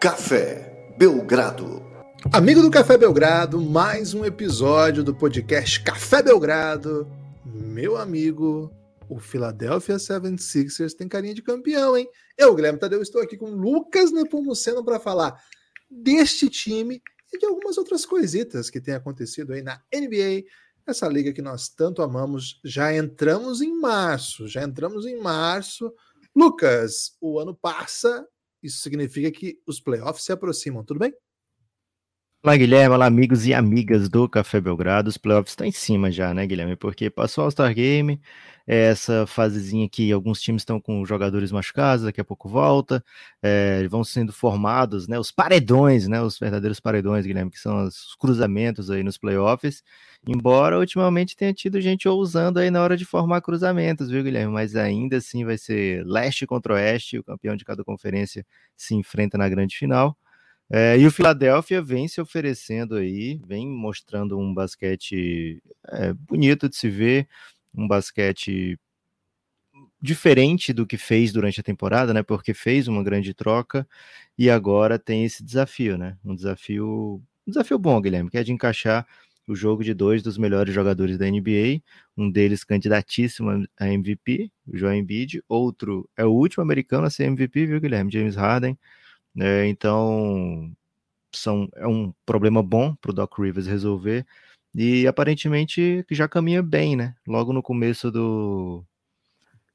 Café Belgrado. Amigo do Café Belgrado, mais um episódio do podcast Café Belgrado. Meu amigo, o Philadelphia 76ers tem carinha de campeão, hein? Eu, Guilherme Tadeu, estou aqui com Lucas Nepomuceno para falar deste time e de algumas outras coisitas que têm acontecido aí na NBA, essa liga que nós tanto amamos. Já entramos em março, já entramos em março. Lucas, o ano passa isso significa que os playoffs se aproximam, tudo bem? Olá, Guilherme. Olá, amigos e amigas do Café Belgrado. Os playoffs estão em cima já, né, Guilherme? Porque passou o All-Star Game, é essa fasezinha que alguns times estão com jogadores machucados, daqui a pouco volta, é, vão sendo formados, né, os paredões, né, os verdadeiros paredões, Guilherme, que são os cruzamentos aí nos playoffs, embora ultimamente tenha tido gente ousando aí na hora de formar cruzamentos, viu, Guilherme? Mas ainda assim vai ser leste contra oeste, o campeão de cada conferência se enfrenta na grande final. É, e o Philadelphia vem se oferecendo aí, vem mostrando um basquete é, bonito de se ver, um basquete diferente do que fez durante a temporada, né? Porque fez uma grande troca e agora tem esse desafio, né? Um desafio, um desafio bom, Guilherme, que é de encaixar o jogo de dois dos melhores jogadores da NBA, um deles candidatíssimo a MVP, o Joel Embiid, outro é o último americano a ser MVP, viu, Guilherme? James Harden. É, então, são, é um problema bom para o Doc Rivers resolver. E aparentemente já caminha bem, né? Logo no começo do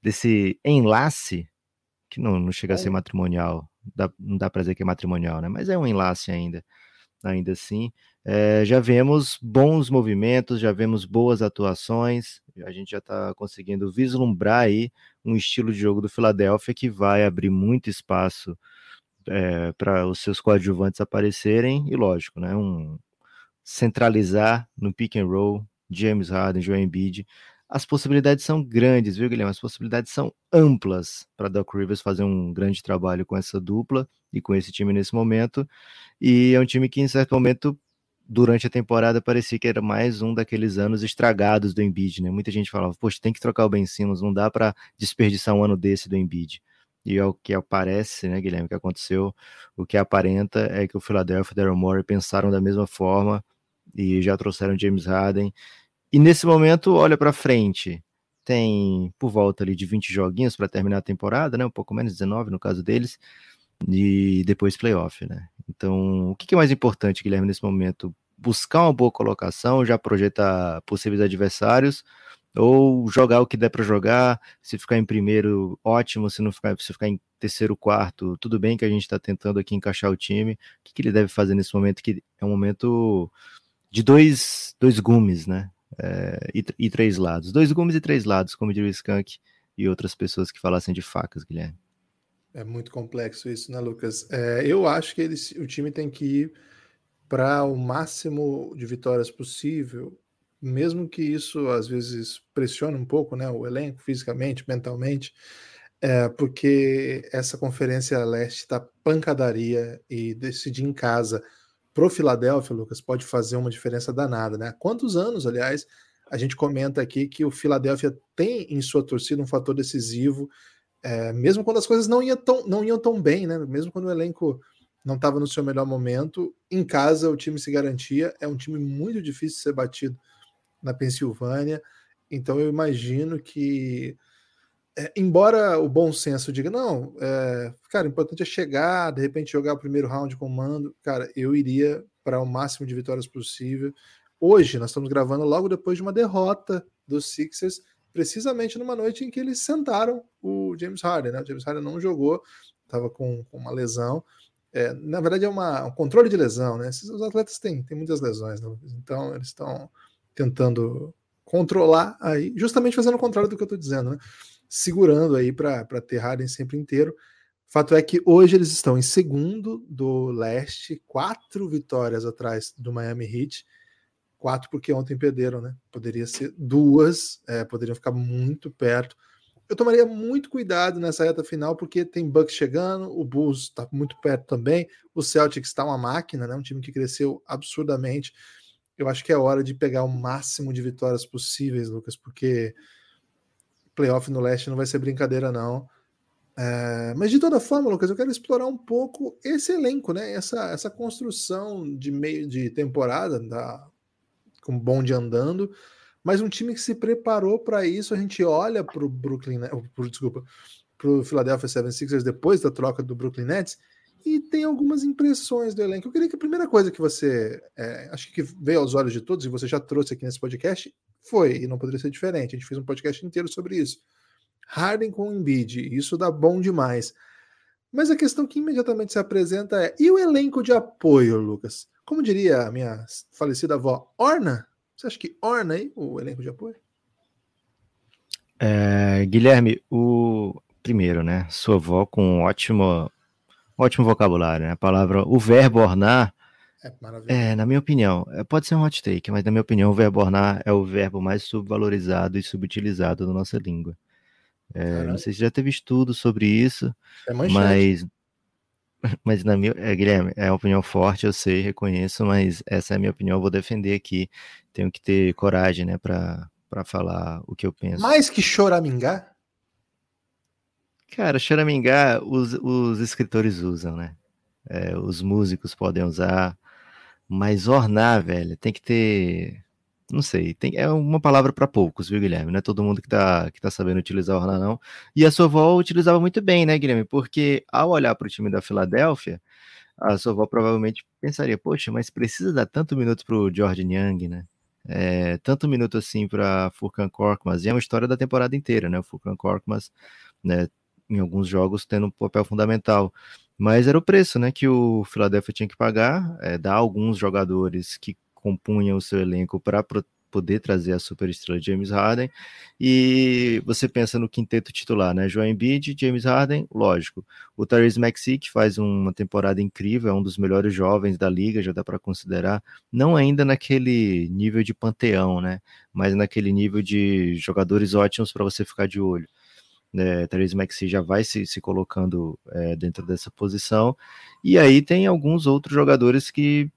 desse enlace, que não, não chega a ser é. matrimonial, dá, não dá para dizer que é matrimonial, né? Mas é um enlace ainda, ainda assim. É, já vemos bons movimentos, já vemos boas atuações, a gente já está conseguindo vislumbrar aí um estilo de jogo do Philadelphia que vai abrir muito espaço é, para os seus coadjuvantes aparecerem, e lógico, né, um, centralizar no pick and roll, James Harden, Joel Embiid, as possibilidades são grandes, viu, Guilherme? As possibilidades são amplas para Doc Rivers fazer um grande trabalho com essa dupla e com esse time nesse momento. E é um time que, em certo momento, durante a temporada, parecia que era mais um daqueles anos estragados do Embiid, né? Muita gente falava, poxa, tem que trocar o Ben Simmons, não dá para desperdiçar um ano desse do Embiid e é o que aparece, né, Guilherme, que aconteceu, o que aparenta é que o Philadelphia e Daryl Morey pensaram da mesma forma e já trouxeram James Harden. E nesse momento, olha para frente, tem por volta ali de 20 joguinhos para terminar a temporada, né, um pouco menos 19 no caso deles, e depois playoff, né? Então, o que é mais importante, Guilherme, nesse momento? Buscar uma boa colocação, já projetar possíveis adversários ou jogar o que der para jogar, se ficar em primeiro, ótimo, se não ficar, se ficar em terceiro, quarto, tudo bem que a gente está tentando aqui encaixar o time. O que, que, ele deve fazer nesse momento? Que é um momento de dois, dois gumes, né? É, e, e, três lados. Dois gumes e três lados, como diria o Skank e outras pessoas que falassem de facas, Guilherme. É muito complexo isso, né, Lucas? É, eu acho que eles, o time tem que ir para o máximo de vitórias possível mesmo que isso às vezes pressione um pouco né, o elenco fisicamente, mentalmente, é, porque essa conferência leste está pancadaria e decidir em casa pro Filadélfia, Lucas, pode fazer uma diferença danada, né? Há quantos anos, aliás, a gente comenta aqui que o Filadélfia tem em sua torcida um fator decisivo, é, mesmo quando as coisas não iam, tão, não iam tão bem, né? Mesmo quando o elenco não estava no seu melhor momento, em casa o time se garantia. É um time muito difícil de ser batido na Pensilvânia. Então eu imagino que, é, embora o bom senso diga, não, é, cara, o importante é chegar, de repente jogar o primeiro round com mando, cara, eu iria para o máximo de vitórias possível. Hoje nós estamos gravando logo depois de uma derrota dos Sixers, precisamente numa noite em que eles sentaram o James Harden, né? O James Harden não jogou, estava com, com, uma lesão. É, na verdade, é uma, um controle de lesão, né? Os atletas têm, têm muitas lesões, né? então eles estão tentando controlar aí, justamente fazendo o contrário do que eu estou dizendo, né? Segurando aí para ter Harden sempre inteiro. Fato é que hoje eles estão em segundo do leste, quatro vitórias atrás do Miami Heat. Quatro porque ontem perderam, né? Poderia ser duas, é, poderiam ficar muito perto. Eu tomaria muito cuidado nessa reta final, porque tem Bucks chegando, o Bulls está muito perto também, o Celtics está uma máquina, né? Um time que cresceu absurdamente eu acho que é hora de pegar o máximo de vitórias possíveis, Lucas, porque playoff no leste não vai ser brincadeira, não. É, mas de toda forma, Lucas, eu quero explorar um pouco esse elenco, né? Essa, essa construção de meio de temporada, da, com bonde andando, mas um time que se preparou para isso. A gente olha para o Brooklyn, pro, desculpa, para o Philadelphia 76ers depois da troca do Brooklyn Nets e tem algumas impressões do elenco. Eu queria que a primeira coisa que você, é, acho que veio aos olhos de todos e você já trouxe aqui nesse podcast foi, e não poderia ser diferente. A gente fez um podcast inteiro sobre isso Harden com Embiid, isso dá bom demais. Mas a questão que imediatamente se apresenta é: e o elenco de apoio, Lucas? Como diria a minha falecida avó, orna? Você acha que orna aí o elenco de apoio? É, Guilherme, o primeiro, né? Sua avó com um ótimo, ótimo vocabulário, né? A palavra, o verbo ornar. É, é, na minha opinião, é, pode ser um hot take, mas na minha opinião, o verbo ornar é o verbo mais subvalorizado e subutilizado da nossa língua. É, não sei se já teve estudo sobre isso, é mas, mas na minha, é, Guilherme, é uma opinião forte, eu sei, reconheço, mas essa é a minha opinião, eu vou defender aqui. Tenho que ter coragem, né, para falar o que eu penso. Mais que choramingar? Cara, choramingar os, os escritores usam, né? É, os músicos podem usar, mas ornar, velho, tem que ter não sei, tem, é uma palavra para poucos, viu, Guilherme? Não é todo mundo que tá, que tá sabendo utilizar o Orna, não. E a sua avó utilizava muito bem, né, Guilherme? Porque ao olhar para o time da Filadélfia, a sua avó provavelmente pensaria, poxa, mas precisa dar tanto minuto para o George Young, né? É, tanto minuto assim para Furkan Korkmaz, e é uma história da temporada inteira, né? O Furkan Korkmaz, né, em alguns jogos tendo um papel fundamental. Mas era o preço, né, que o Philadelphia tinha que pagar, é, dar alguns jogadores que compunham o seu elenco para poder trazer a superestrela James Harden. E você pensa no quinteto titular, né? João Embiid, James Harden, lógico. O Therese Maxey, que faz uma temporada incrível, é um dos melhores jovens da liga, já dá para considerar. Não ainda naquele nível de panteão, né? Mas naquele nível de jogadores ótimos para você ficar de olho. É, Therese Maxey já vai se, se colocando é, dentro dessa posição. E aí tem alguns outros jogadores que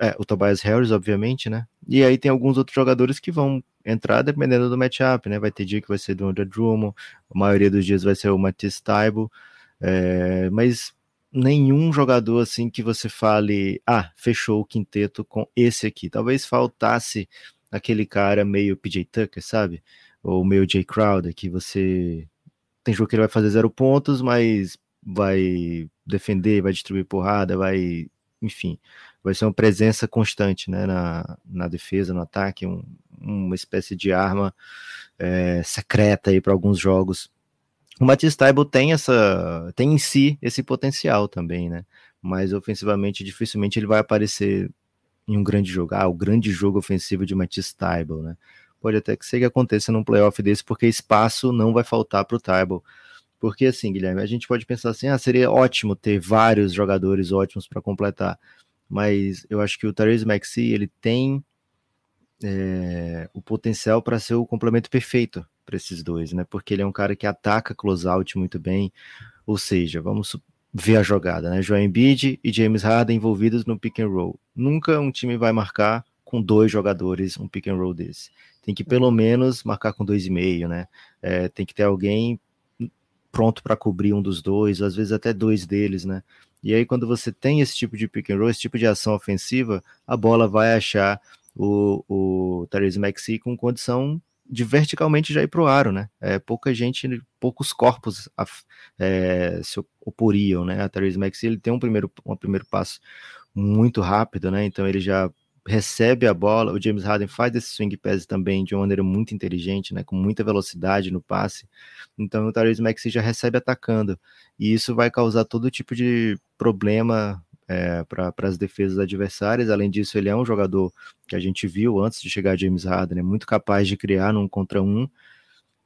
é, o Tobias Harris, obviamente, né? E aí tem alguns outros jogadores que vão entrar dependendo do matchup, né? Vai ter dia que vai ser do Andrew Drummond, a maioria dos dias vai ser o Matisse Taibo, é, mas nenhum jogador assim que você fale, ah, fechou o quinteto com esse aqui. Talvez faltasse aquele cara meio PJ Tucker, sabe? Ou meio Jay Crowder, que você tem jogo que ele vai fazer zero pontos, mas vai defender, vai distribuir porrada, vai, enfim, vai ser uma presença constante né, na, na defesa, no ataque, um, uma espécie de arma é, secreta aí para alguns jogos. O Matisse Taibo tem essa, tem em si esse potencial também, né? Mas ofensivamente dificilmente ele vai aparecer em um grande jogo. Ah, o grande jogo ofensivo de Matisse Taibo, né? Pode até que seja que aconteça num playoff desse, porque espaço não vai faltar para o Taibo. Porque assim, Guilherme, a gente pode pensar assim, ah, seria ótimo ter vários jogadores ótimos para completar mas eu acho que o Therese Maxey ele tem é, o potencial para ser o complemento perfeito para esses dois, né? Porque ele é um cara que ataca closeout muito bem, ou seja, vamos ver a jogada, né? Joel Embiid e James Harden envolvidos no pick and roll. Nunca um time vai marcar com dois jogadores um pick and roll desse. Tem que pelo menos marcar com dois e meio, né? É, tem que ter alguém pronto para cobrir um dos dois, às vezes até dois deles, né? E aí, quando você tem esse tipo de pick and roll, esse tipo de ação ofensiva, a bola vai achar o, o Therese Maxey com condição de verticalmente já ir para o aro, né? É, pouca gente, poucos corpos é, se oporiam, né? A Therese Maxey ele tem um primeiro, um primeiro passo muito rápido, né? Então ele já recebe a bola, o James Harden faz esse swing pass também de uma maneira muito inteligente, né, com muita velocidade no passe. Então o Tyrese Maxey já recebe atacando e isso vai causar todo tipo de problema é, para as defesas adversárias. Além disso, ele é um jogador que a gente viu antes de chegar James Harden, é muito capaz de criar num contra um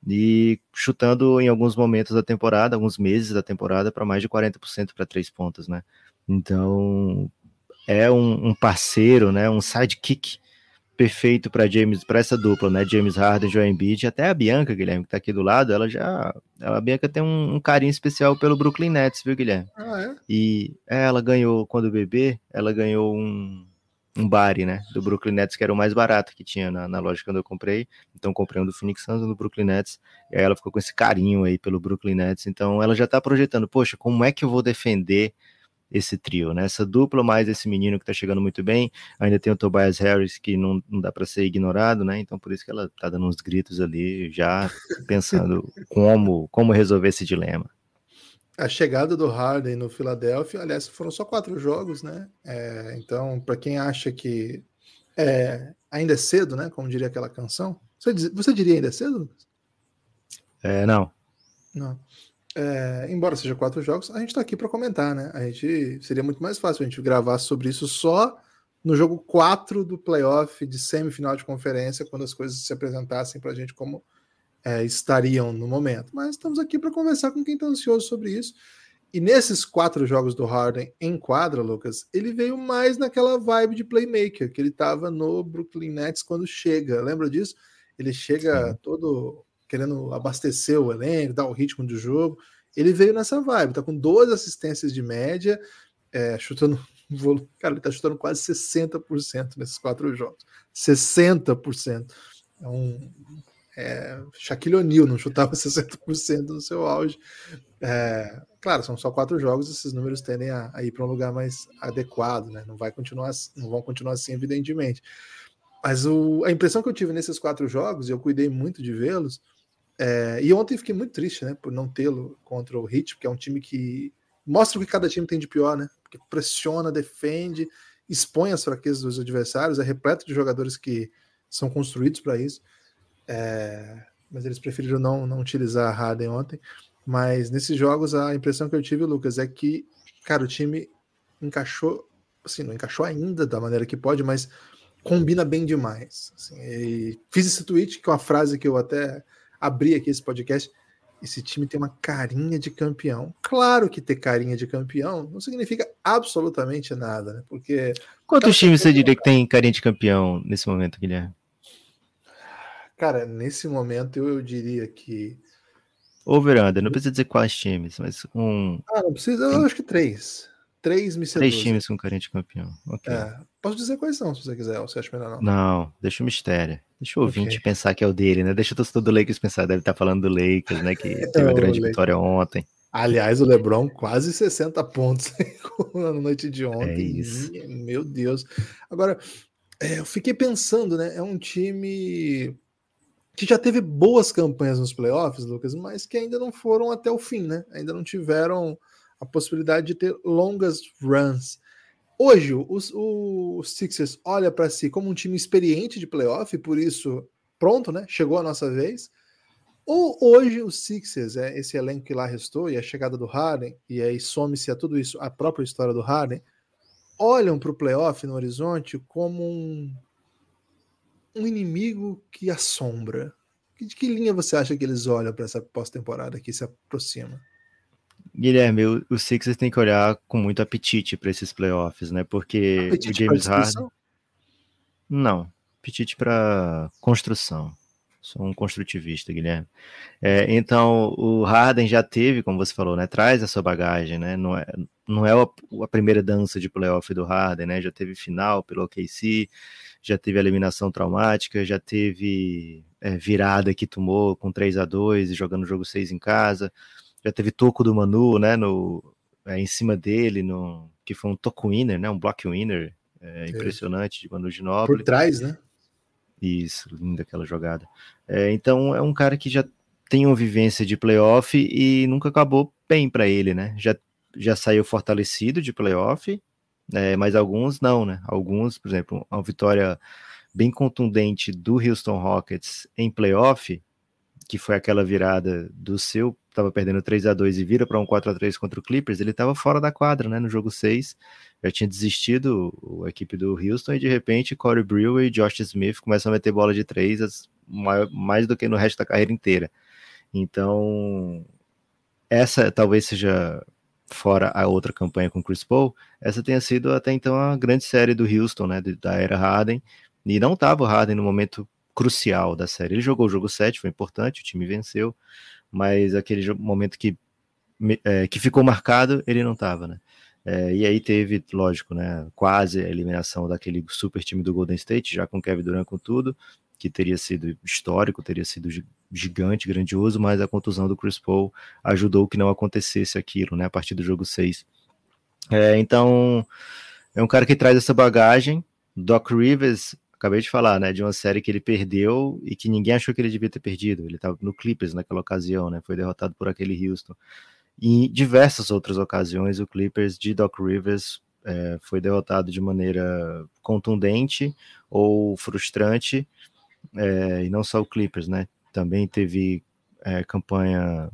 e chutando em alguns momentos da temporada, alguns meses da temporada, para mais de 40% para três pontos, né? Então, é um, um parceiro, né, um sidekick perfeito para James, para essa dupla, né? James Harden, Joel Embiid, até a Bianca, Guilherme, que tá aqui do lado, ela já, ela, a Bianca tem um, um carinho especial pelo Brooklyn Nets, viu, Guilherme? Ah, é? E ela ganhou quando bebê, ela ganhou um um Bari, né? Do Brooklyn Nets, que era o mais barato que tinha na, na loja quando eu comprei. Então comprei um do Phoenix Suns e um do Brooklyn Nets. E aí ela ficou com esse carinho aí pelo Brooklyn Nets. Então ela já tá projetando, poxa, como é que eu vou defender esse trio, né? Essa dupla mais esse menino que tá chegando muito bem. Ainda tem o Tobias Harris que não, não dá para ser ignorado, né? Então por isso que ela tá dando uns gritos ali, já pensando como como resolver esse dilema. A chegada do Harden no Philadelphia, aliás, foram só quatro jogos, né? É, então, para quem acha que é, ainda é cedo, né? Como diria aquela canção, você, você diria ainda é cedo? É, não. Não. É, embora seja quatro jogos, a gente está aqui para comentar, né? A gente seria muito mais fácil a gente gravar sobre isso só no jogo 4 do playoff de semifinal de conferência, quando as coisas se apresentassem para a gente como é, estariam no momento. Mas estamos aqui para conversar com quem está ansioso sobre isso. E nesses quatro jogos do Harden em quadra, Lucas, ele veio mais naquela vibe de playmaker que ele estava no Brooklyn Nets quando chega. Lembra disso? Ele chega Sim. todo querendo abastecer o elenco, dar o ritmo do jogo. Ele veio nessa vibe, tá com duas assistências de média, é, chutando. Cara, ele tá chutando quase 60% nesses quatro jogos. 60%. É um. É, Shaquille O'Neal não chutava 60% no seu auge. É, claro, são só quatro jogos, esses números tendem a, a ir para um lugar mais adequado, né? Não vai continuar, não vão continuar assim, evidentemente. Mas o, a impressão que eu tive nesses quatro jogos, e eu cuidei muito de vê-los, é, e ontem fiquei muito triste, né, por não tê-lo contra o Heat, porque é um time que mostra o que cada time tem de pior, né? Porque pressiona, defende, expõe as fraquezas dos adversários, é repleto de jogadores que são construídos para isso. É, mas eles preferiram não, não utilizar a Harden ontem. Mas nesses jogos, a impressão que eu tive, Lucas, é que, cara, o time encaixou, assim, não encaixou ainda da maneira que pode, mas combina bem demais. Assim, fiz esse tweet, que é uma frase que eu até abrir aqui esse podcast. Esse time tem uma carinha de campeão. Claro que ter carinha de campeão não significa absolutamente nada, né? Porque. Quantos times você diria que tem carinha de campeão nesse momento, Guilherme? Cara, nesse momento eu, eu diria que. Over under, não precisa dizer quais times, mas um. Ah, não precisa, eu acho que três. Três me Três times com carinha de campeão. Okay. É, posso dizer quais são, se você quiser, ou você acha melhor não? Não, deixa o mistério. Deixa o ouvinte okay. pensar que é o dele, né? Deixa o torcedor do Lakers pensar, deve estar falando do Lakers, né? Que teve uma grande vitória ontem. Aliás, o LeBron quase 60 pontos na noite de ontem. É isso. Meu Deus. Agora, é, eu fiquei pensando, né? É um time que já teve boas campanhas nos playoffs, Lucas, mas que ainda não foram até o fim, né? Ainda não tiveram a possibilidade de ter longas runs. Hoje, os, o Sixers olha para si como um time experiente de playoff, por isso, pronto, né? Chegou a nossa vez. Ou hoje o Sixers, é esse elenco que lá restou, e a chegada do Harden, e aí some-se a tudo isso, a própria história do Harden, olham para o playoff no horizonte como um, um inimigo que assombra. De que linha você acha que eles olham para essa pós-temporada que se aproxima? Guilherme, o, o Sixers tem que olhar com muito apetite para esses playoffs, né? Porque apetite o James Harden. Não, apetite para construção. Sou um construtivista, Guilherme. É, então, o Harden já teve, como você falou, né? Traz a sua bagagem, né? Não é, não é a, a primeira dança de playoff do Harden, né? Já teve final pelo OKC, já teve eliminação traumática, já teve é, virada que tomou com 3 a 2 jogando o jogo 6 em casa já teve toco do Manu, né, no, é, em cima dele, no, que foi um toco winner, né, um block winner, é, impressionante de Manu Ginóbili. Por trás, né? Isso, linda aquela jogada. É, então é um cara que já tem uma vivência de playoff e nunca acabou bem para ele, né? Já, já saiu fortalecido de playoff, é, mas alguns não, né? Alguns, por exemplo, uma vitória bem contundente do Houston Rockets em playoff, que foi aquela virada do seu estava perdendo 3 a 2 e vira para um 4 a 3 contra o Clippers, ele estava fora da quadra, né, no jogo 6. Já tinha desistido a equipe do Houston e de repente Corey Brewer e Josh Smith começam a meter bola de 3 mais do que no resto da carreira inteira. Então, essa talvez seja fora a outra campanha com Chris Paul, essa tenha sido até então a grande série do Houston, né, da era Harden, e não estava o Harden no momento crucial da série. Ele jogou o jogo 7, foi importante, o time venceu, mas aquele momento que, é, que ficou marcado, ele não estava, né? É, e aí teve, lógico, né, quase a eliminação daquele super time do Golden State, já com Kevin Durant com tudo, que teria sido histórico, teria sido gigante, grandioso, mas a contusão do Chris Paul ajudou que não acontecesse aquilo, né, a partir do jogo 6. É, então, é um cara que traz essa bagagem. Doc Rivers, acabei de falar, né, de uma série que ele perdeu e que ninguém achou que ele devia ter perdido. Ele estava no Clippers naquela ocasião, né, foi derrotado por aquele Houston. E em diversas outras ocasiões, o Clippers de Doc Rivers é, foi derrotado de maneira contundente ou frustrante, é, e não só o Clippers, né? Também teve é, campanha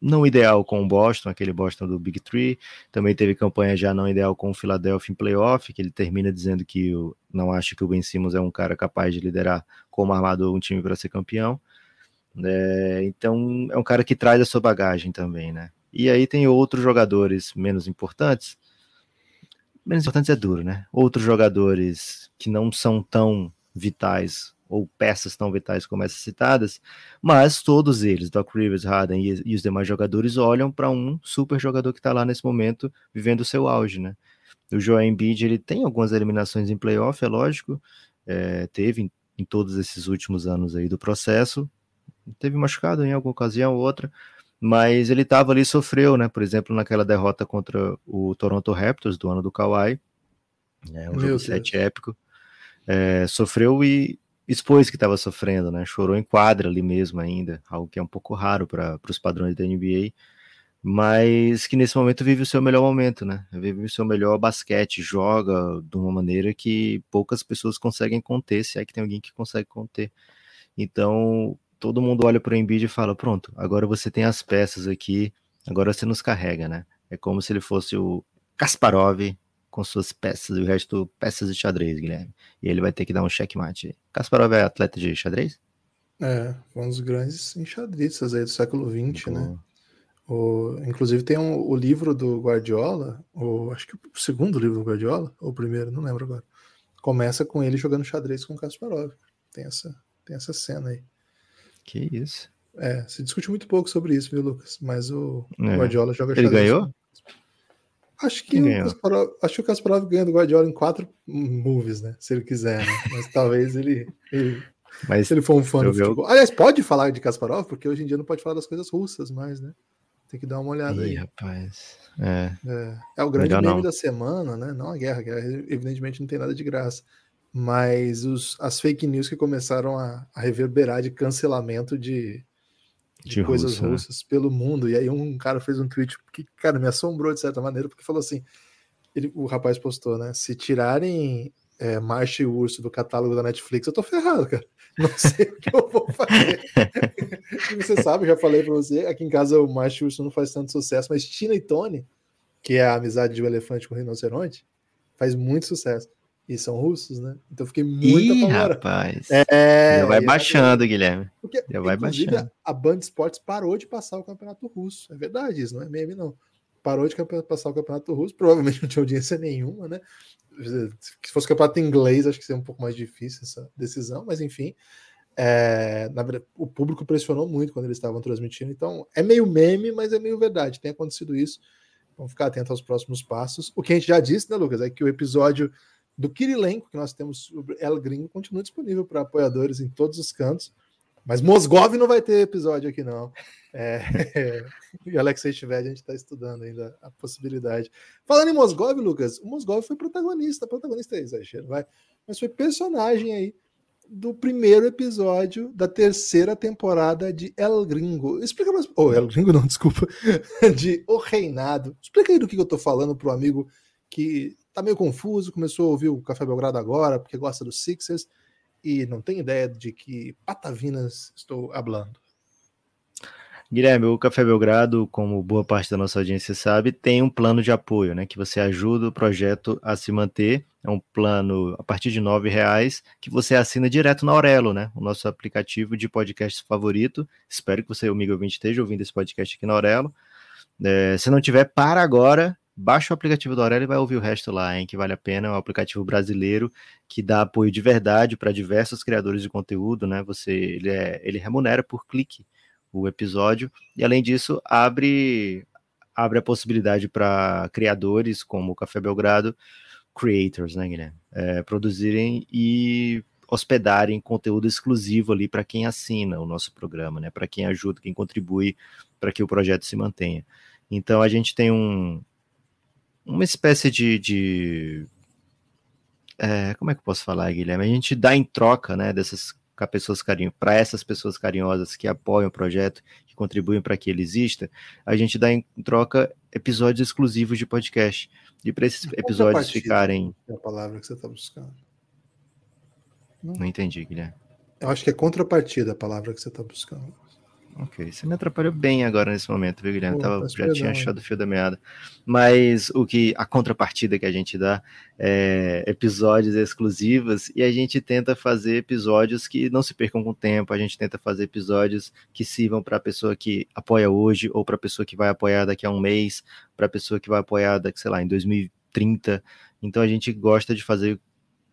não ideal com o Boston, aquele Boston do Big Three. Também teve campanha já não ideal com o Philadelphia em playoff, que ele termina dizendo que eu não acho que o Ben Simmons é um cara capaz de liderar como armador um time para ser campeão. É, então é um cara que traz a sua bagagem também, né? E aí tem outros jogadores menos importantes. Menos importantes é duro, né? Outros jogadores que não são tão vitais ou peças tão vitais como essas citadas, mas todos eles, Doc Rivers, Harden e, e os demais jogadores olham para um super jogador que está lá nesse momento vivendo o seu auge, né? O Joel Embiid, ele tem algumas eliminações em playoff, é lógico, é, teve em, em, todos esses últimos anos aí do processo, teve machucado em alguma ocasião ou outra, mas ele estava ali sofreu, né? Por exemplo, naquela derrota contra o Toronto Raptors do ano do Kawhi, né? um Meu jogo 7 épico, é, sofreu e expôs que estava sofrendo, né? Chorou em quadra ali mesmo ainda, algo que é um pouco raro para os padrões da NBA, mas que nesse momento vive o seu melhor momento, né? Vive o seu melhor basquete, joga de uma maneira que poucas pessoas conseguem conter, se é que tem alguém que consegue conter. Então, todo mundo olha para o Embiid e fala: pronto, agora você tem as peças aqui, agora você nos carrega, né? É como se ele fosse o Kasparov com suas peças, e o resto peças de xadrez, Guilherme. E ele vai ter que dar um checkmate. Kasparov é atleta de xadrez? É, um dos grandes enxadristas aí do século XX, né? O, inclusive tem um, o livro do Guardiola, o, acho que o segundo livro do Guardiola, ou o primeiro, não lembro agora. Começa com ele jogando xadrez com o Kasparov. Tem essa, tem essa cena aí. Que isso. É, se discute muito pouco sobre isso, viu, Lucas? Mas o é. Guardiola joga Ele ganhou? Acho que, o Kasparov, acho que o Kasparov ganha do Guardiola em quatro movies, né? Se ele quiser, né? Mas talvez ele, ele Mas se ele for um fã do futebol. Aliás, pode falar de Kasparov, porque hoje em dia não pode falar das coisas russas mais, né? Tem que dar uma olhada Ih, aí. rapaz. É. É, é o grande Melhor meme não. da semana, né? Não a guerra, que evidentemente não tem nada de graça mas os, as fake news que começaram a, a reverberar de cancelamento de, de, de coisas Rússia, né? russas né? pelo mundo. E aí um cara fez um tweet que, cara, me assombrou de certa maneira, porque falou assim: ele, o rapaz postou, né? Se tirarem é, Marcha e Urso do catálogo da Netflix, eu tô ferrado, cara. Não sei o que eu vou fazer. você sabe, já falei para você, aqui em casa o Marcha e Urso não faz tanto sucesso, mas Tina e Tony, que é a amizade de um elefante com um rinoceronte, faz muito sucesso. E são russos, né? Então fiquei muito Ih, rapaz. É, Já vai baixando, Guilherme. Porque, Já vai baixando. A Band Esportes parou de passar o campeonato russo. É verdade isso, não é meme, não. Parou de passar o campeonato russo. Provavelmente não tinha audiência nenhuma, né? Se fosse campeonato inglês, acho que seria um pouco mais difícil essa decisão, mas enfim. É, na verdade, o público pressionou muito quando eles estavam transmitindo. Então, é meio meme, mas é meio verdade. Tem acontecido isso. Vamos ficar atento aos próximos passos. O que a gente já disse, né, Lucas, é que o episódio do Kirilenko, que nós temos sobre El Gringo, continua disponível para apoiadores em todos os cantos. Mas Mosgov não vai ter episódio aqui, não. É, e Alexei estiver, a gente está estudando ainda a possibilidade. Falando em Mosgov, Lucas, o Mosgov foi protagonista, protagonista é exagero, vai, mas foi personagem aí do primeiro episódio da terceira temporada de El Gringo. Explica mais. Oh, El Gringo não, desculpa. De O Reinado. Explica aí do que eu tô falando pro amigo que tá meio confuso, começou a ouvir o Café Belgrado agora, porque gosta dos Sixers, e não tem ideia de que patavinas estou hablando. Guilherme, o Café Belgrado, como boa parte da nossa audiência sabe, tem um plano de apoio, né? Que você ajuda o projeto a se manter. É um plano a partir de R$ reais que você assina direto na Aurelo, né? O nosso aplicativo de podcast favorito. Espero que você, amigo ouvinte, esteja ouvindo esse podcast aqui na Aurelo. É, se não tiver, para agora Baixa o aplicativo do Aurélio e vai ouvir o resto lá, hein? Que vale a pena. É um aplicativo brasileiro que dá apoio de verdade para diversos criadores de conteúdo, né? Você, ele, é, ele remunera por clique o episódio e além disso abre abre a possibilidade para criadores como o Café Belgrado, creators, né, Guilherme? É, produzirem e hospedarem conteúdo exclusivo ali para quem assina o nosso programa, né? Para quem ajuda, quem contribui para que o projeto se mantenha. Então a gente tem um, uma espécie de, de é, como é que eu posso falar, Guilherme? A gente dá em troca, né, dessas pessoas carinho, para essas pessoas carinhosas que apoiam o projeto, que contribuem para que ele exista, a gente dá em troca episódios exclusivos de podcast. E para esses episódios ficarem. É a palavra que você está buscando. Não. Não entendi, Guilherme. Eu acho que é contrapartida a palavra que você está buscando. Ok, você me atrapalhou bem agora nesse momento, viu, Guilherme? Pô, Tava, já tinha achado o fio da meada. Mas o que a contrapartida que a gente dá é episódios exclusivos e a gente tenta fazer episódios que não se percam com o tempo, a gente tenta fazer episódios que sirvam para a pessoa que apoia hoje ou para a pessoa que vai apoiar daqui a um mês, para a pessoa que vai apoiar daqui, sei lá, em 2030. Então a gente gosta de fazer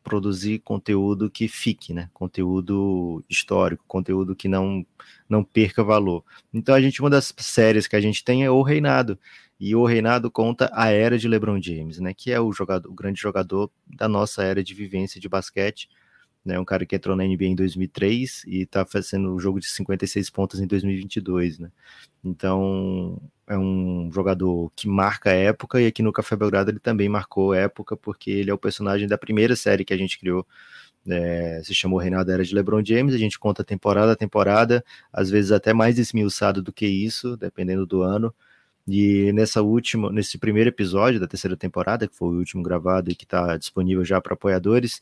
produzir conteúdo que fique, né? Conteúdo histórico, conteúdo que não não perca valor. Então a gente uma das séries que a gente tem é O Reinado. E O Reinado conta a era de LeBron James, né? Que é o jogador, o grande jogador da nossa era de vivência de basquete né, um cara que entrou na NBA em 2003 e está fazendo um jogo de 56 pontos em 2022, né? Então, é um jogador que marca a época e aqui no Café Belgrado ele também marcou época porque ele é o personagem da primeira série que a gente criou. É, se chamou Reinado Era de LeBron James, a gente conta temporada a temporada, às vezes até mais esmiuçado do que isso, dependendo do ano. E nessa última, nesse primeiro episódio da terceira temporada, que foi o último gravado e que está disponível já para apoiadores,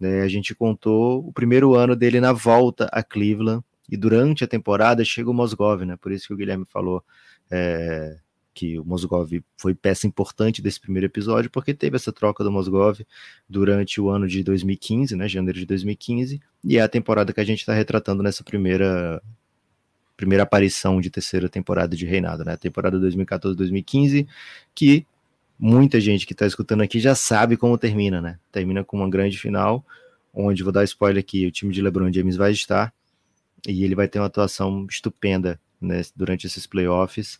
né, a gente contou o primeiro ano dele na volta a Cleveland e durante a temporada chega o Mosgov, né? Por isso que o Guilherme falou é, que o Mosgov foi peça importante desse primeiro episódio, porque teve essa troca do Mosgov durante o ano de 2015, né? Janeiro de 2015, e é a temporada que a gente está retratando nessa primeira primeira aparição de terceira temporada de Reinado, né? Temporada 2014-2015, que muita gente que está escutando aqui já sabe como termina, né? Termina com uma grande final, onde vou dar spoiler aqui, o time de LeBron James vai estar e ele vai ter uma atuação estupenda né, durante esses playoffs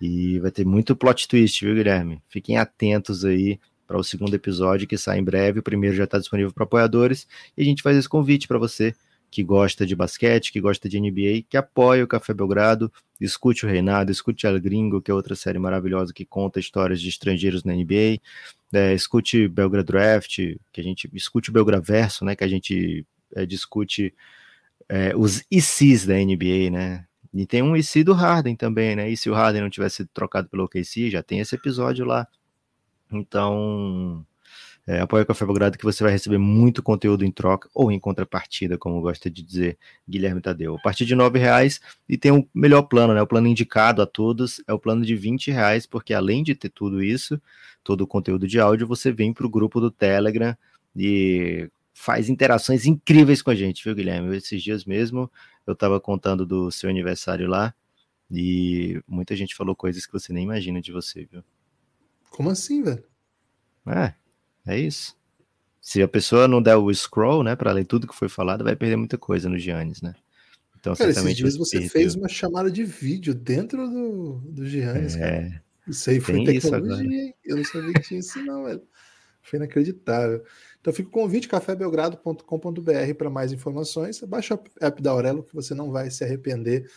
e vai ter muito plot twist, viu, Guilherme? Fiquem atentos aí para o segundo episódio que sai em breve. O primeiro já está disponível para apoiadores e a gente faz esse convite para você que gosta de basquete, que gosta de NBA, que apoia o Café Belgrado, escute o Reinado, escute El Gringo, que é outra série maravilhosa que conta histórias de estrangeiros na NBA, é, escute Belgrado Draft, que a gente escute o Belgraverso, né, que a gente é, discute é, os ICs da NBA, né, e tem um IC do Harden também, né, e se o Harden não tivesse trocado pelo OKC, já tem esse episódio lá, então é, apoia o Café Belgrado que você vai receber muito conteúdo em troca ou em contrapartida, como gosta de dizer Guilherme Tadeu. A partir de nove reais e tem o um melhor plano, né? O plano indicado a todos é o plano de 20 reais, porque além de ter tudo isso, todo o conteúdo de áudio, você vem para o grupo do Telegram e faz interações incríveis com a gente, viu, Guilherme? Esses dias mesmo eu estava contando do seu aniversário lá e muita gente falou coisas que você nem imagina de você, viu? Como assim, velho? É, é isso. Se a pessoa não der o scroll, né, para ler tudo que foi falado, vai perder muita coisa no Giannis, né? Então, cara, esses dias você perdeu. fez uma chamada de vídeo dentro do, do Giannis, é, cara. Isso aí foi tecnologia? Eu não sabia que tinha isso, não, velho. Foi inacreditável. Então fica o convite, cafébelgrado.com.br para mais informações. Baixa o app da Aurelo que você não vai se arrepender.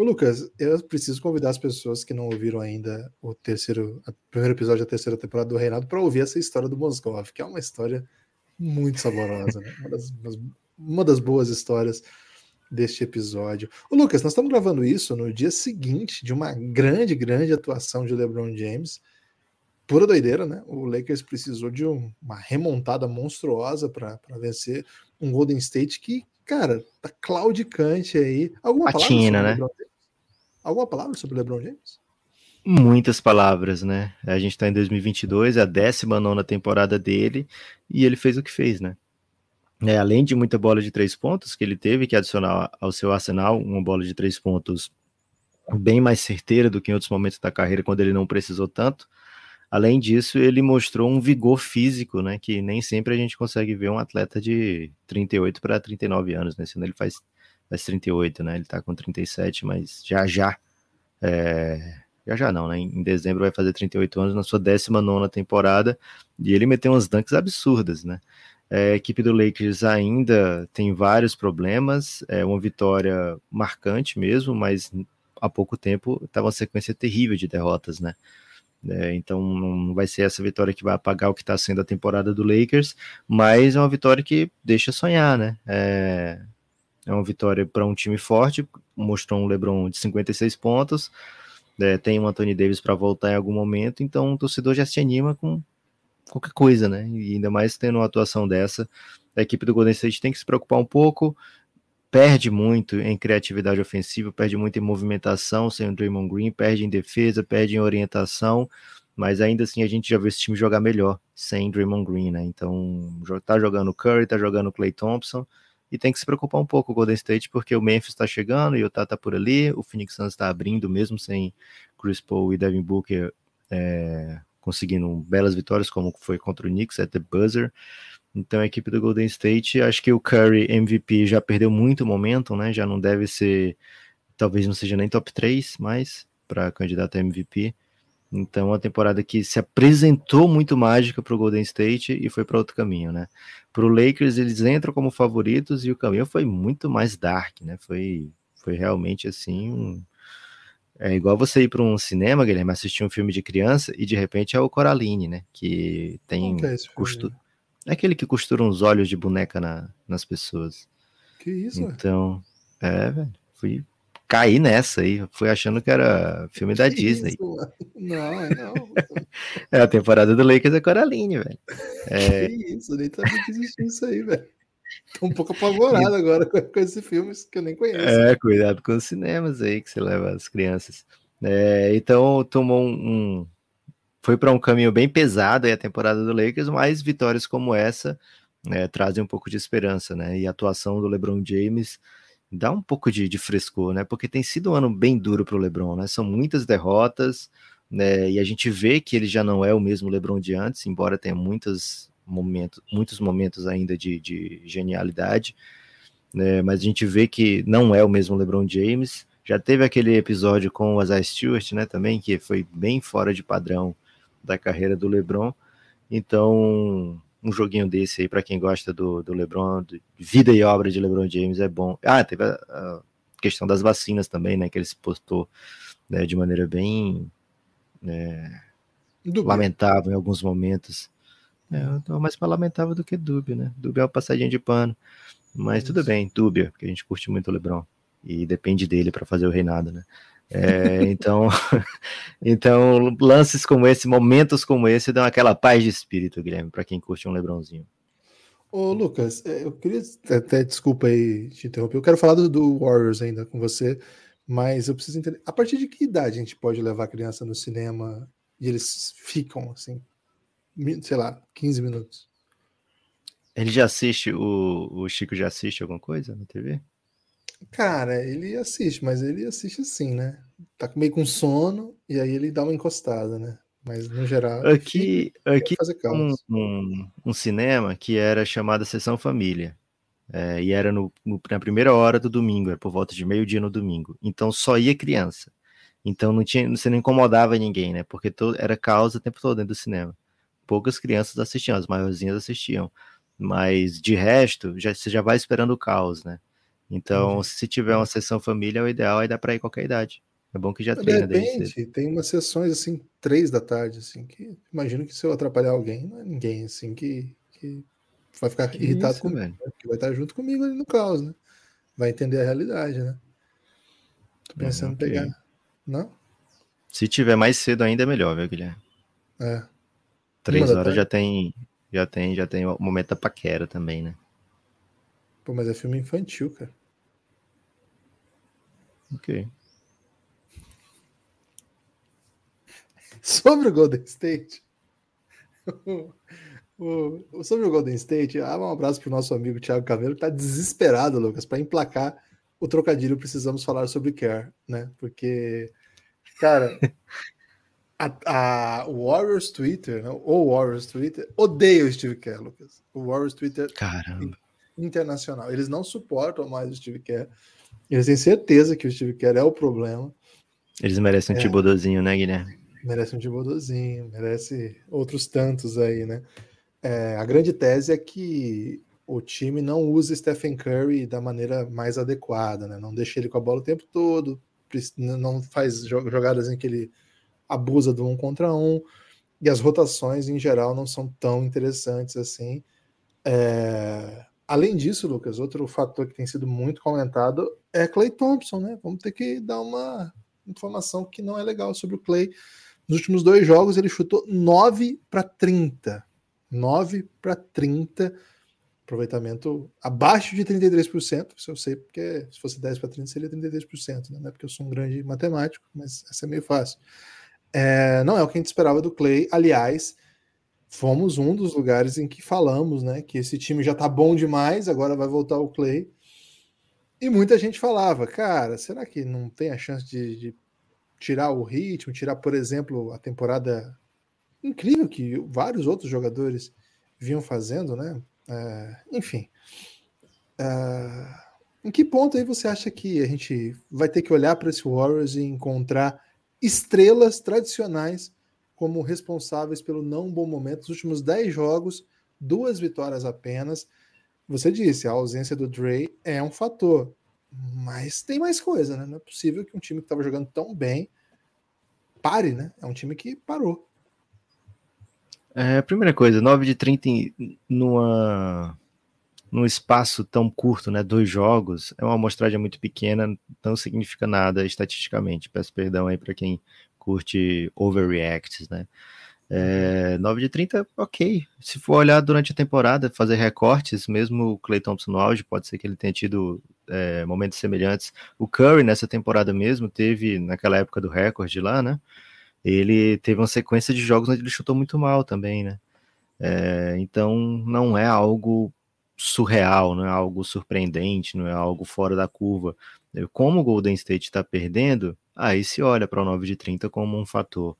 Ô, Lucas, eu preciso convidar as pessoas que não ouviram ainda o terceiro, o primeiro episódio da terceira temporada do Reinado para ouvir essa história do Moscov, que é uma história muito saborosa, né? uma, das, uma das boas histórias deste episódio. Ô, Lucas, nós estamos gravando isso no dia seguinte de uma grande, grande atuação de LeBron James. Pura doideira, né? O Lakers precisou de um, uma remontada monstruosa para vencer um Golden State que, cara, tá claudicante aí. Alguma Patina, palavra né? Alguma palavra sobre o LeBron James? Muitas palavras, né? A gente está em 2022, é a 19 temporada dele, e ele fez o que fez, né? É, além de muita bola de três pontos que ele teve que adicionar ao seu arsenal, uma bola de três pontos bem mais certeira do que em outros momentos da carreira, quando ele não precisou tanto. Além disso, ele mostrou um vigor físico, né? Que nem sempre a gente consegue ver um atleta de 38 para 39 anos, né? Sendo ele faz faz 38, né? Ele tá com 37, mas já já é, já já não, né? Em dezembro vai fazer 38 anos na sua 19 temporada e ele meteu umas dunks absurdas, né? É, a equipe do Lakers ainda tem vários problemas, é uma vitória marcante mesmo, mas há pouco tempo estava uma sequência terrível de derrotas, né? É, então não vai ser essa vitória que vai apagar o que está sendo a temporada do Lakers, mas é uma vitória que deixa sonhar, né? É, é uma vitória para um time forte, mostrou um LeBron de 56 pontos, é, tem um Anthony Davis para voltar em algum momento, então o torcedor já se anima com qualquer coisa, né? E ainda mais tendo uma atuação dessa, a equipe do Golden State tem que se preocupar um pouco, perde muito em criatividade ofensiva, perde muito em movimentação sem o Draymond Green, perde em defesa, perde em orientação, mas ainda assim a gente já viu esse time jogar melhor sem Draymond Green, né? Então tá jogando Curry, tá jogando Clay Thompson, e tem que se preocupar um pouco o Golden State, porque o Memphis está chegando e o Tata tá por ali, o Phoenix Suns está abrindo mesmo sem Chris Paul e Devin Booker é, conseguindo belas vitórias, como foi contra o Knicks at the buzzer. Então a equipe do Golden State, acho que o Curry MVP já perdeu muito momento, né? Já não deve ser, talvez não seja nem top 3 mais para candidato a MVP. Então, uma temporada que se apresentou muito mágica para o Golden State e foi para outro caminho, né? Para o Lakers, eles entram como favoritos e o caminho foi muito mais dark, né? Foi, foi realmente assim. Um... É igual você ir para um cinema, Guilherme, assistir um filme de criança e de repente é o Coraline, né? Que tem. é, costu... é aquele que costura uns olhos de boneca na, nas pessoas. Que isso? Então, é, velho. Fui, caí nessa aí, fui achando que era filme da Que Disney. isso, não, é não. É, a temporada do Lakers é Coraline, velho. É, Que isso, nem sabia que existia isso aí, velho. Tô um pouco apavorado agora com, com esse filme que eu nem conheço. é, cuidado com os cinemas aí que você leva as crianças. É, então tomou um, um- foi para um caminho bem pesado aí a temporada do Lakers, mas vitórias como essa né, trazem um pouco de esperança, né? E a atuação do LeBron James dá um pouco de, de frescor, né? Porque tem sido um ano bem duro para o LeBron, né? São muitas derrotas, né? E a gente vê que ele já não é o mesmo LeBron de antes, embora tenha muitos momentos, muitos momentos ainda de, de genialidade, né? Mas a gente vê que não é o mesmo LeBron James. Já teve aquele episódio com o Isaiah Stewart, né? Também que foi bem fora de padrão da carreira do LeBron. Então, um joguinho desse aí para quem gosta do, do LeBron, de vida e obra de LeBron James é bom. Ah, teve a, a questão das vacinas também, né? Que ele se postou né, de maneira bem é, Do lamentável em alguns momentos. É, eu tô mais para lamentável do que dúbio, né? Dúbio é uma passadinha de pano. Mas tudo bem, dúbia, porque a gente curte muito o LeBron. E depende dele para fazer o reinado, né? É, então, então, lances como esse, momentos como esse, dão aquela paz de espírito, Guilherme, para quem curte um LeBronzinho. Ô, Lucas, é, eu queria até, desculpa aí te interromper, eu quero falar do, do Warriors ainda com você, mas eu preciso entender, a partir de que idade a gente pode levar a criança no cinema e eles ficam assim, sei lá, 15 minutos? Ele já assiste, o, o Chico já assiste alguma coisa na TV? Cara, ele assiste, mas ele assiste assim, né? Tá meio com sono e aí ele dá uma encostada, né? Mas no geral, Aqui, aqui um, um, um cinema que era chamado Sessão Família. É, e era no, no- na primeira hora do domingo, era por volta de meio-dia no domingo. Então só ia criança. Então não tinha, você não incomodava ninguém, né? Porque to, era caos o tempo todo dentro do cinema. Poucas crianças assistiam, as maiorzinhas assistiam. Mas de resto, já, você já vai esperando o caos, né? Então, se tiver uma sessão família, é o ideal, aí dá para ir qualquer idade. É bom que já De treina repente, tem umas sessões assim, três da tarde, assim, que imagino que se eu atrapalhar alguém, não é ninguém assim que, que vai ficar Que irritado isso, comigo, velho? né? Porque vai estar junto comigo ali no caos, né? Vai entender a realidade, né? Tô pensando em pegar. Não? Se tiver mais cedo ainda é melhor, viu, Guilherme? É. Três da horas já tem, já tem, já tem o momento da paquera também, né? Pô, mas é filme infantil, cara. Ok. Sobre o Golden State. o, o- sobre o Golden State, ah, um abraço pro nosso amigo Thiago Caveiro, que tá desesperado, Lucas, para emplacar o trocadilho. Precisamos falar sobre Care, né? Porque, cara, a, a- o Warriors Twitter, né? o Warriors Twitter, odeia o Steve Kerr, Lucas. O Warriors Twitter Caramba. internacional. Eles não suportam mais o Steve Kerr. Eles têm certeza que o Steve Kerr é o problema. Eles merecem um é, tibodozinho, né, Guilherme? Merece um tibodozinho, merece outros tantos aí, né? É, a grande tese é que o time não usa Stephen Curry da maneira mais adequada, né? Não deixa ele com a bola o tempo todo, não faz jogadas em que ele abusa do um contra um, e as rotações em geral não são tão interessantes assim. É... Além disso, Lucas, outro fator que tem sido muito comentado é Clay Thompson, né? Vamos ter que dar uma informação que não é legal sobre o Clay. Nos últimos dois jogos, ele chutou 9 para 30. 9 para 30. Aproveitamento abaixo de 33%. Isso eu sei porque se fosse 10 para 30 seria 33%. Né? Não é porque eu sou um grande matemático, mas essa é meio fácil. É, não é o que a gente esperava do Clay. Aliás, fomos um dos lugares em que falamos né, que esse time já tá bom demais, agora vai voltar o Clay. E muita gente falava, cara, será que não tem a chance de, de tirar o ritmo, tirar, por exemplo, a temporada incrível que vários outros jogadores vinham fazendo, né? É, enfim. É, em que ponto aí você acha que a gente vai ter que olhar para esse Warriors e encontrar estrelas tradicionais como responsáveis pelo não bom momento? Nos últimos 10 jogos, duas vitórias apenas. Você disse, a ausência do Dre é um fator. Mas tem mais coisa, né? Não é possível que um time que estava jogando tão bem pare, né? É um time que parou. É, primeira coisa, 9 de 30 numa, num espaço tão curto, né? Dois jogos, é uma amostragem muito pequena, não significa nada estatisticamente. Peço perdão aí para quem curte overreacts, né? É, 9 uhum. de 30, ok. Se for olhar durante a temporada, fazer recortes, mesmo o Clay Thompson no auge, pode ser que ele tenha tido é, momentos semelhantes. O Curry, nessa temporada mesmo, teve, naquela época do recorde lá, né? Ele teve uma sequência de jogos onde ele chutou muito mal também, né? É, então, não é algo surreal, não é algo surpreendente, não é algo fora da curva. Como o Golden State está perdendo, aí se olha para o 9 de 30 como um fator.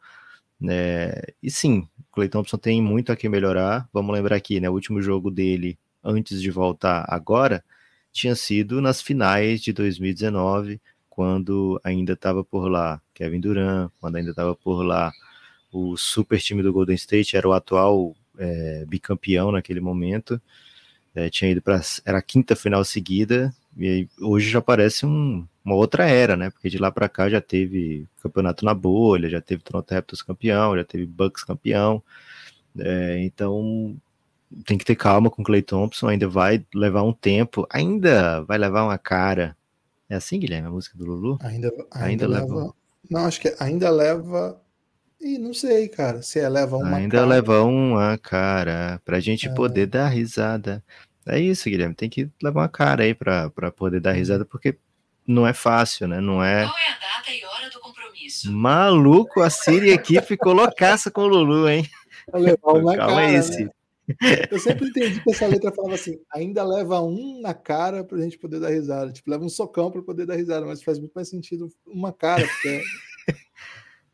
É, e sim, o Clay Thompson tem muito a que melhorar. Vamos lembrar aqui, né? O último jogo dele, antes de voltar agora, tinha sido nas finais de 2019, quando ainda estava por lá Kevin Durant, quando ainda estava por lá o super time do Golden State, era o atual é, bicampeão naquele momento. É, tinha ido para era a quinta final seguida e hoje já parece um, uma outra era, né? Porque de lá para cá já teve campeonato na bolha, já teve Toronto Raptors campeão, já teve Bucks campeão. É, então tem que ter calma com o Clay Thompson, ainda vai levar um tempo, ainda vai levar uma cara. É assim, Guilherme, a música do Lulu? Ainda, ainda, ainda leva... leva... Não, acho que ainda leva. E não sei, cara, se é leva uma Ainda cara. leva uma cara pra gente é. poder dar risada. É isso, Guilherme, tem que levar uma cara aí pra, pra poder dar risada, porque não é fácil, né? Não é. Qual é a data e hora do compromisso? Maluco, a Siri aqui ficou loucaça com o Lulu, hein? Calma cara, aí, Siri. Né? Eu sempre entendi que essa letra falava assim: ainda leva um na cara pra gente poder dar risada. Tipo, leva um socão para poder dar risada, mas faz muito mais sentido uma cara, porque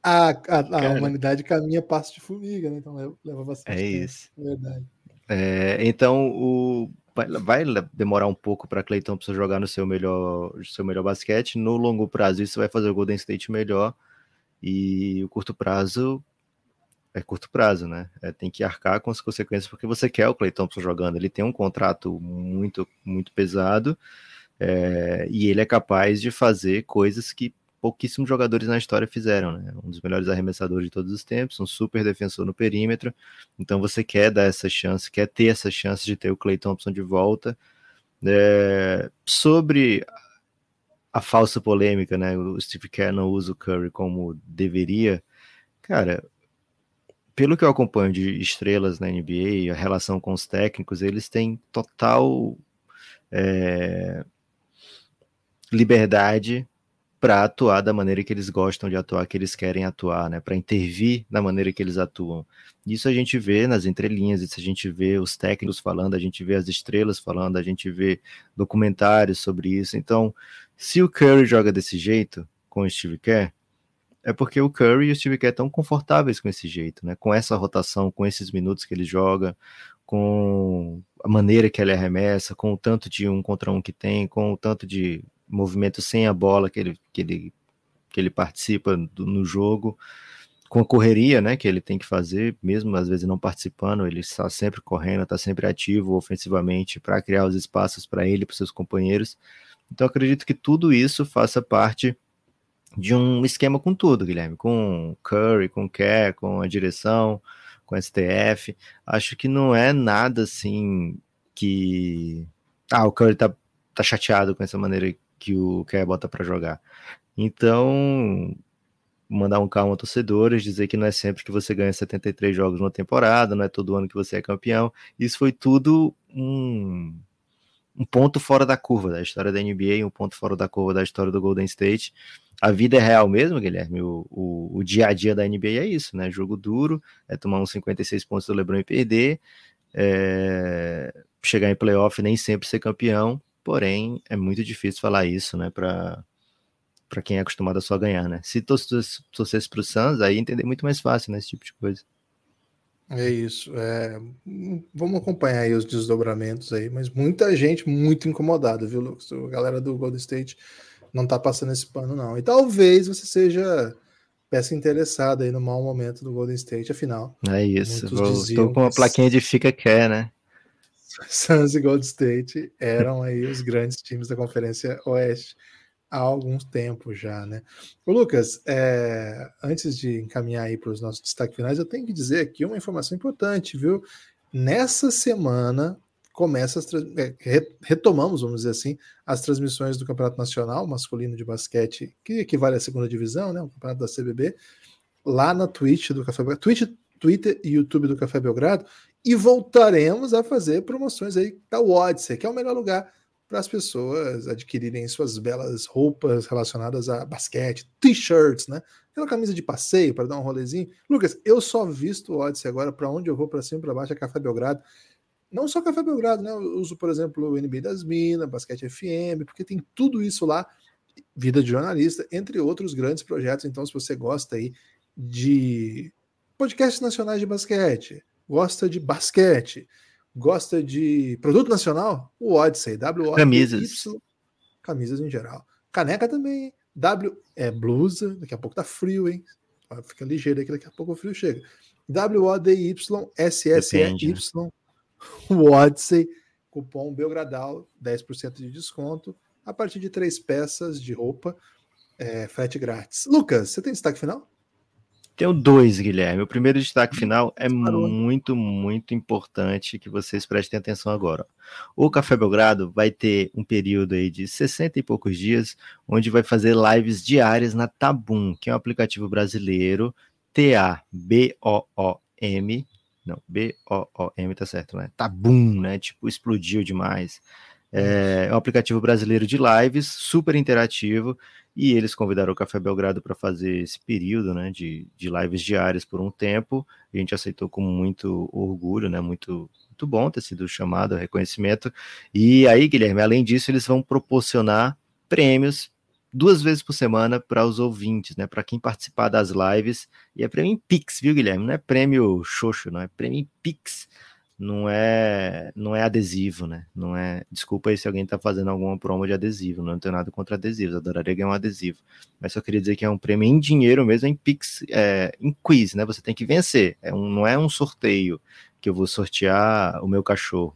a, a, a humanidade caminha passo de formiga, né? Então leva, leva bastante. É tempo, isso. É verdade. É, então, o, vai, demorar um pouco para Clay Thompson jogar no seu melhor, seu melhor basquete. No longo prazo, isso vai fazer o Golden State melhor. E o curto prazo é curto prazo, né? É, tem que arcar com as consequências porque você quer o Clay Thompson jogando. Ele tem um contrato muito, muito pesado é, e ele é capaz de fazer coisas que pouquíssimos jogadores na história fizeram, né? Um dos melhores arremessadores de todos os tempos, um super defensor no perímetro. Então você quer dar essa chance, quer ter essa chance de ter o Clay Thompson de volta. É, sobre a falsa polêmica, né? O Steve Kerr não usa o Curry como deveria. Cara, pelo que eu acompanho de estrelas na NBA, a relação com os técnicos, eles têm total é, liberdade para atuar da maneira que eles gostam de atuar, que eles querem atuar, né? Para intervir da maneira que eles atuam. Isso a gente vê nas entrelinhas, isso a gente vê os técnicos falando, a gente vê as estrelas falando, a gente vê documentários sobre isso. Então, se o Curry joga desse jeito com o Steve Kerr, é porque o Curry e o Steve Kerr estão confortáveis com esse jeito, né? Com essa rotação, com esses minutos que ele joga, com a maneira que ele arremessa, com o tanto de um contra um que tem, com o tanto de movimento sem a bola que ele, que ele, que ele participa do, no jogo, com a correria, né, que ele tem que fazer, mesmo às vezes não participando, ele está sempre correndo, está sempre ativo ofensivamente para criar os espaços para ele, para seus companheiros. Então acredito que tudo isso faça parte de um esquema com tudo, Guilherme, com Curry, com Kerr, com a direção, com a STF. Acho que não é nada assim que ah, o Curry tá, tá chateado com essa maneira que o Kerr bota para jogar. Então, mandar um calmo a torcedores, dizer que não é sempre que você ganha 73 jogos numa temporada, não é todo ano que você é campeão. Isso foi tudo um um ponto fora da curva da história da NBA, um ponto fora da curva da história do Golden State. A vida é real mesmo, Guilherme. O, o, o dia a dia da NBA é isso, né? Jogo duro, é tomar uns 56 pontos do LeBron e perder, é... chegar em playoff nem sempre ser campeão, porém é muito difícil falar isso, né? Para para quem é acostumado a só ganhar, né? Se torcesse para o Suns, aí entender muito mais fácil, né? Esse tipo de coisa. É isso. É, vamos acompanhar aí os desdobramentos aí, mas muita gente muito incomodada, viu, Lucas? A galera do Golden State não tá passando esse pano, não. E talvez você seja peça interessada aí no mau momento do Golden State, afinal. É isso. Estou com uma plaquinha de fica quer, né? Suns e Golden State eram aí os grandes times da Conferência Oeste há algum tempo já, né? Lucas, é, antes de encaminhar aí para os nossos destaques finais, eu tenho que dizer aqui uma informação importante, viu? Nessa semana começa as é, retomamos, vamos dizer assim, as transmissões do Campeonato Nacional masculino de basquete, que equivale à segunda divisão, né? O campeonato da CBB, lá na Twitch do Café Belgrado, Twitch, Twitter e YouTube do Café Belgrado, e voltaremos a fazer promoções aí da Odyssey, que é o melhor lugar para as pessoas adquirirem suas belas roupas relacionadas a basquete, t-shirts, né? Aquela camisa de passeio para dar um rolezinho. Lucas, eu só visto o Odyssey agora para onde eu vou, para cima para baixo, é Café Belgrado. Não só Café Belgrado, né? Eu uso, por exemplo, o NBA das Minas, Basquete FM, porque tem tudo isso lá, vida de jornalista, entre outros grandes projetos. Então, se você gosta aí de podcasts nacionais de basquete, gosta de basquete, gosta de produto nacional, o Odyssey, W Camisas. Camisas em geral. Caneca também, W é blusa, daqui a pouco tá frio, hein? Fica ligeiro aí que daqui a pouco o frio chega. W-O-D-Y, S-S-E-Y, o Odyssey, cupom Belgradal, 10% de desconto, a partir de três peças de roupa, é, frete grátis. Lucas, você tem destaque final? Tenho dois, Guilherme. O primeiro destaque hum, final é muito, muito importante que vocês prestem atenção agora. O Café Belgrado vai ter um período aí de 60 e poucos dias, onde vai fazer lives diárias na Tabum, que é um aplicativo brasileiro, T-A-B-O-O-M, não, B-O-O-M tá certo, né? Tabum, né? Tipo, explodiu demais. É, é um aplicativo brasileiro de lives, super interativo, e eles convidaram o Café Belgrado para fazer esse período né, de, de lives diárias por um tempo. A gente aceitou com muito orgulho, né, muito, muito bom ter sido chamado, reconhecimento. E aí, Guilherme, além disso, eles vão proporcionar prêmios duas vezes por semana para os ouvintes, né? Para quem participar das lives. E é prêmio em Pix, viu, Guilherme? Não é prêmio xoxo, não é prêmio em Pix não é não é adesivo, né? Não é. Desculpa aí se alguém tá fazendo alguma promo de adesivo, não tenho nada contra adesivos, adoraria ganhar um adesivo. Mas só queria dizer que é um prêmio em dinheiro mesmo, em Pix, é, em quiz, né? Você tem que vencer. É um, não é um sorteio que eu vou sortear o meu cachorro.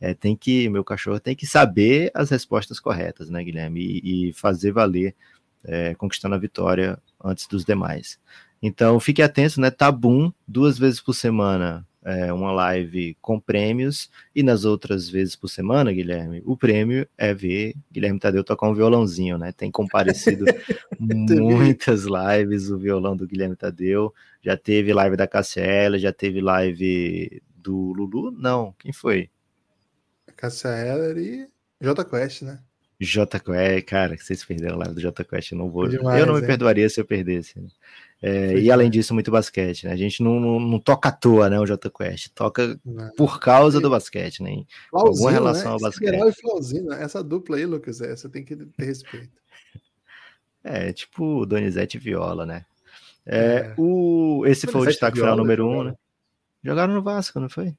É, tem que, meu cachorro tem que saber as respostas corretas, né, Guilherme? E, e fazer valer, é, conquistando a vitória antes dos demais. Então, fique atento, né? Tabum, duas vezes por semana é, uma live com prêmios e nas outras vezes por semana, Guilherme, o prêmio é ver Guilherme Tadeu tocar um violãozinho, né? Tem comparecido muitas lives o violão do Guilherme Tadeu. Já teve live da Cassia já teve live do Lulu? Não, quem foi? Cassia Eller e J Quest, né? J Quest, cara, vocês perderam a live do J Quest, eu não vou. Demais, eu não me perdoaria se eu perdesse. Né? É, e além disso, muito basquete, né? A gente não, não, não toca à toa, né, o J Quest, toca não. por causa do basquete, né? alguma né? relação né? ao basquete. E? Essa dupla aí, Lucas, é, você tem que ter respeito. É, tipo Donizete e Viola, né? É, é. O, esse foi o destaque final número um, né? Jogaram no Vasco, não foi?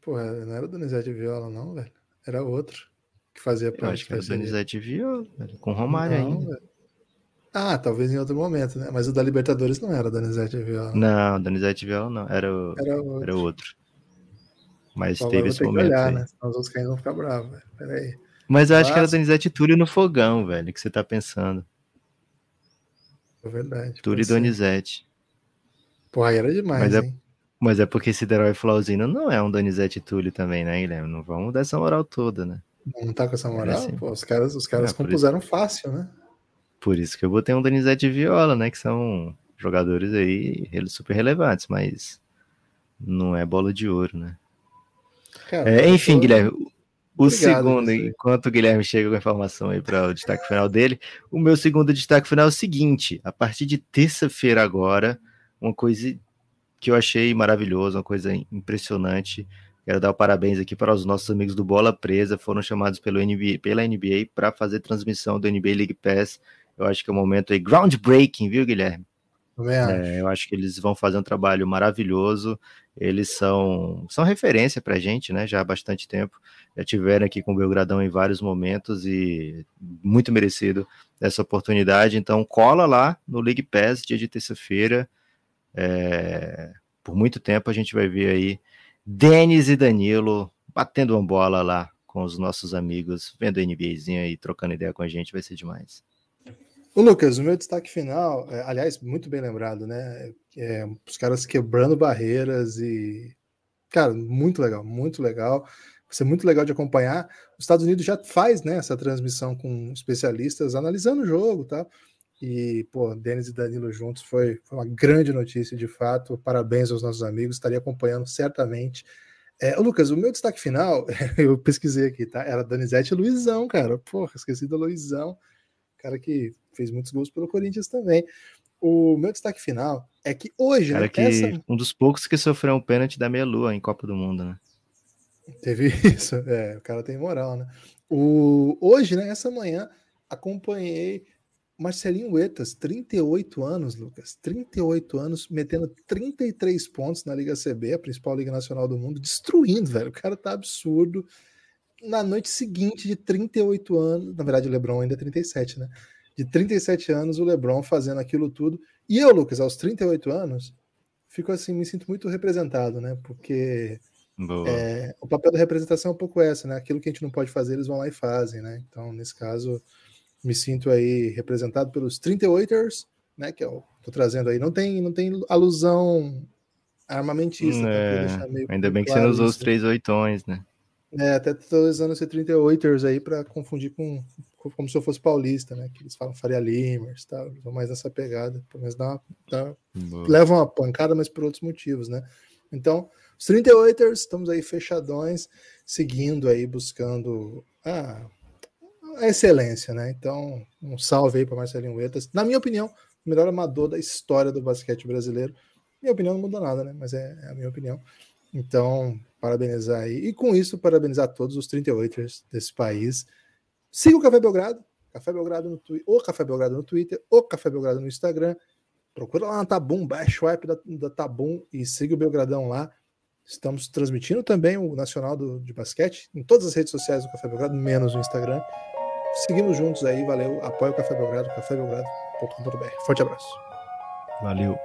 Pô, não era Donizete e Viola, não, velho. Era outro que fazia parte. Eu acho que era Donizete Viola, com Romário não, ainda. Velho. Ah, talvez em outro momento, né? Mas o da Libertadores não era Donizete Viola. Não, Donizete Viola não, era o, era outro. Era outro. Mas Só teve esse momento. Olhar, aí. né? Senão os outros caras vão ficar bravos. Peraí. Mas eu acho Mas... que era Donizete Túlio no fogão, velho, que você tá pensando. É verdade. Túlio e Donizete. Pô, aí era demais, mas é hein? É, mas é porque Siderói Flauzino não é um Donizete Túlio também, né, Guilherme? Não vamos dar essa moral toda, né? Não tá com essa moral? É assim. Pô, os caras, os caras é, compuseram isso... fácil, né? Por isso que eu botei um Donizete Viola, né? Que são jogadores aí super relevantes, mas não é bola de ouro, né? Cara, é, enfim, tô... Guilherme, o Obrigado, segundo, enquanto o Guilherme chega com a informação aí para o destaque final dele, o meu segundo destaque final é o seguinte: a partir de terça-feira agora, uma coisa que eu achei maravilhosa, uma coisa impressionante. Quero dar o parabéns aqui para os nossos amigos do Bola Presa, foram chamados pelo NBA, pela NBA para fazer transmissão do NBA League Pass. Eu acho que é um momento aí groundbreaking, viu, Guilherme? É, eu acho que eles vão fazer um trabalho maravilhoso. Eles são, são referência para a gente, né? Já há bastante tempo. Já tiveram aqui com o Belgradão em vários momentos e muito merecido essa oportunidade. Então, cola lá no League Pass, dia de terça-feira. É, por muito tempo a gente vai ver aí Denis e Danilo batendo uma bola lá com os nossos amigos, vendo NBAzinha e trocando ideia com a gente, vai ser demais. O Lucas, o meu destaque final, é, aliás, muito bem lembrado, né? É, os caras quebrando barreiras e. Cara, muito legal, muito legal. Vai ser muito legal de acompanhar. Os Estados Unidos já faz né, essa transmissão com especialistas analisando o jogo, tá? E, pô, Denis e Danilo juntos foi, foi uma grande notícia, de fato. Parabéns aos nossos amigos, estaria acompanhando certamente. É, Lucas, o meu destaque final, eu pesquisei aqui, tá? Era Donizete e Luizão, cara. Porra, esqueci do Luizão cara que fez muitos gols pelo Corinthians também. O meu destaque final é que hoje, cara né, que essa... um dos poucos que sofreu um pênalti da meia lua em Copa do Mundo, né? Teve isso, é, o cara tem moral, né? O, hoje, né, essa manhã, acompanhei Marcelinho Huetas, 38 anos, Lucas, 38 anos, metendo 33 pontos na Liga CB, a principal liga nacional do mundo, destruindo, velho. O cara tá absurdo na noite seguinte de 38 anos, na verdade o LeBron ainda é 37, né? De 37 anos, o LeBron fazendo aquilo tudo. E eu, Lucas, aos 38 anos, fico assim, me sinto muito representado, né? Porque é, o papel da representação é um pouco essa, né? Aquilo que a gente não pode fazer, eles vão lá e fazem, né? Então, nesse caso, me sinto aí representado pelos 38ers, né? Que eu tô trazendo aí. Não tem, não tem alusão armamentista. É, ainda bem que você não usou os três oitões, né? É, até tô usando esse 38ers aí para confundir com como se eu fosse paulista, né? Que eles falam Faria Limers, tá? Vão mais nessa pegada, pelo menos dá, dá levam uma pancada, mas por outros motivos, né? Então, os 38ers, estamos aí fechadões, seguindo aí, buscando a, a excelência, né? Então, um salve aí para Marcelinho Huetas. Na minha opinião, o melhor amador da história do basquete brasileiro. Minha opinião não muda nada, né? Mas é, é a minha opinião. Então, parabenizar aí. E com isso, parabenizar todos os 38ers desse país. Siga o Café Belgrado, Café Belgrado no Twitter, o Café Belgrado no Twitter, o Café Belgrado no Instagram. Procura lá na Tabum, baixa o app da, da Tabum e siga o Belgradão lá. Estamos transmitindo também o Nacional do, de Basquete em todas as redes sociais do Café Belgrado, menos no Instagram. Seguimos juntos aí, valeu. Apoie o Café Belgrado, cafébelgrado.com.br. Forte abraço. Valeu.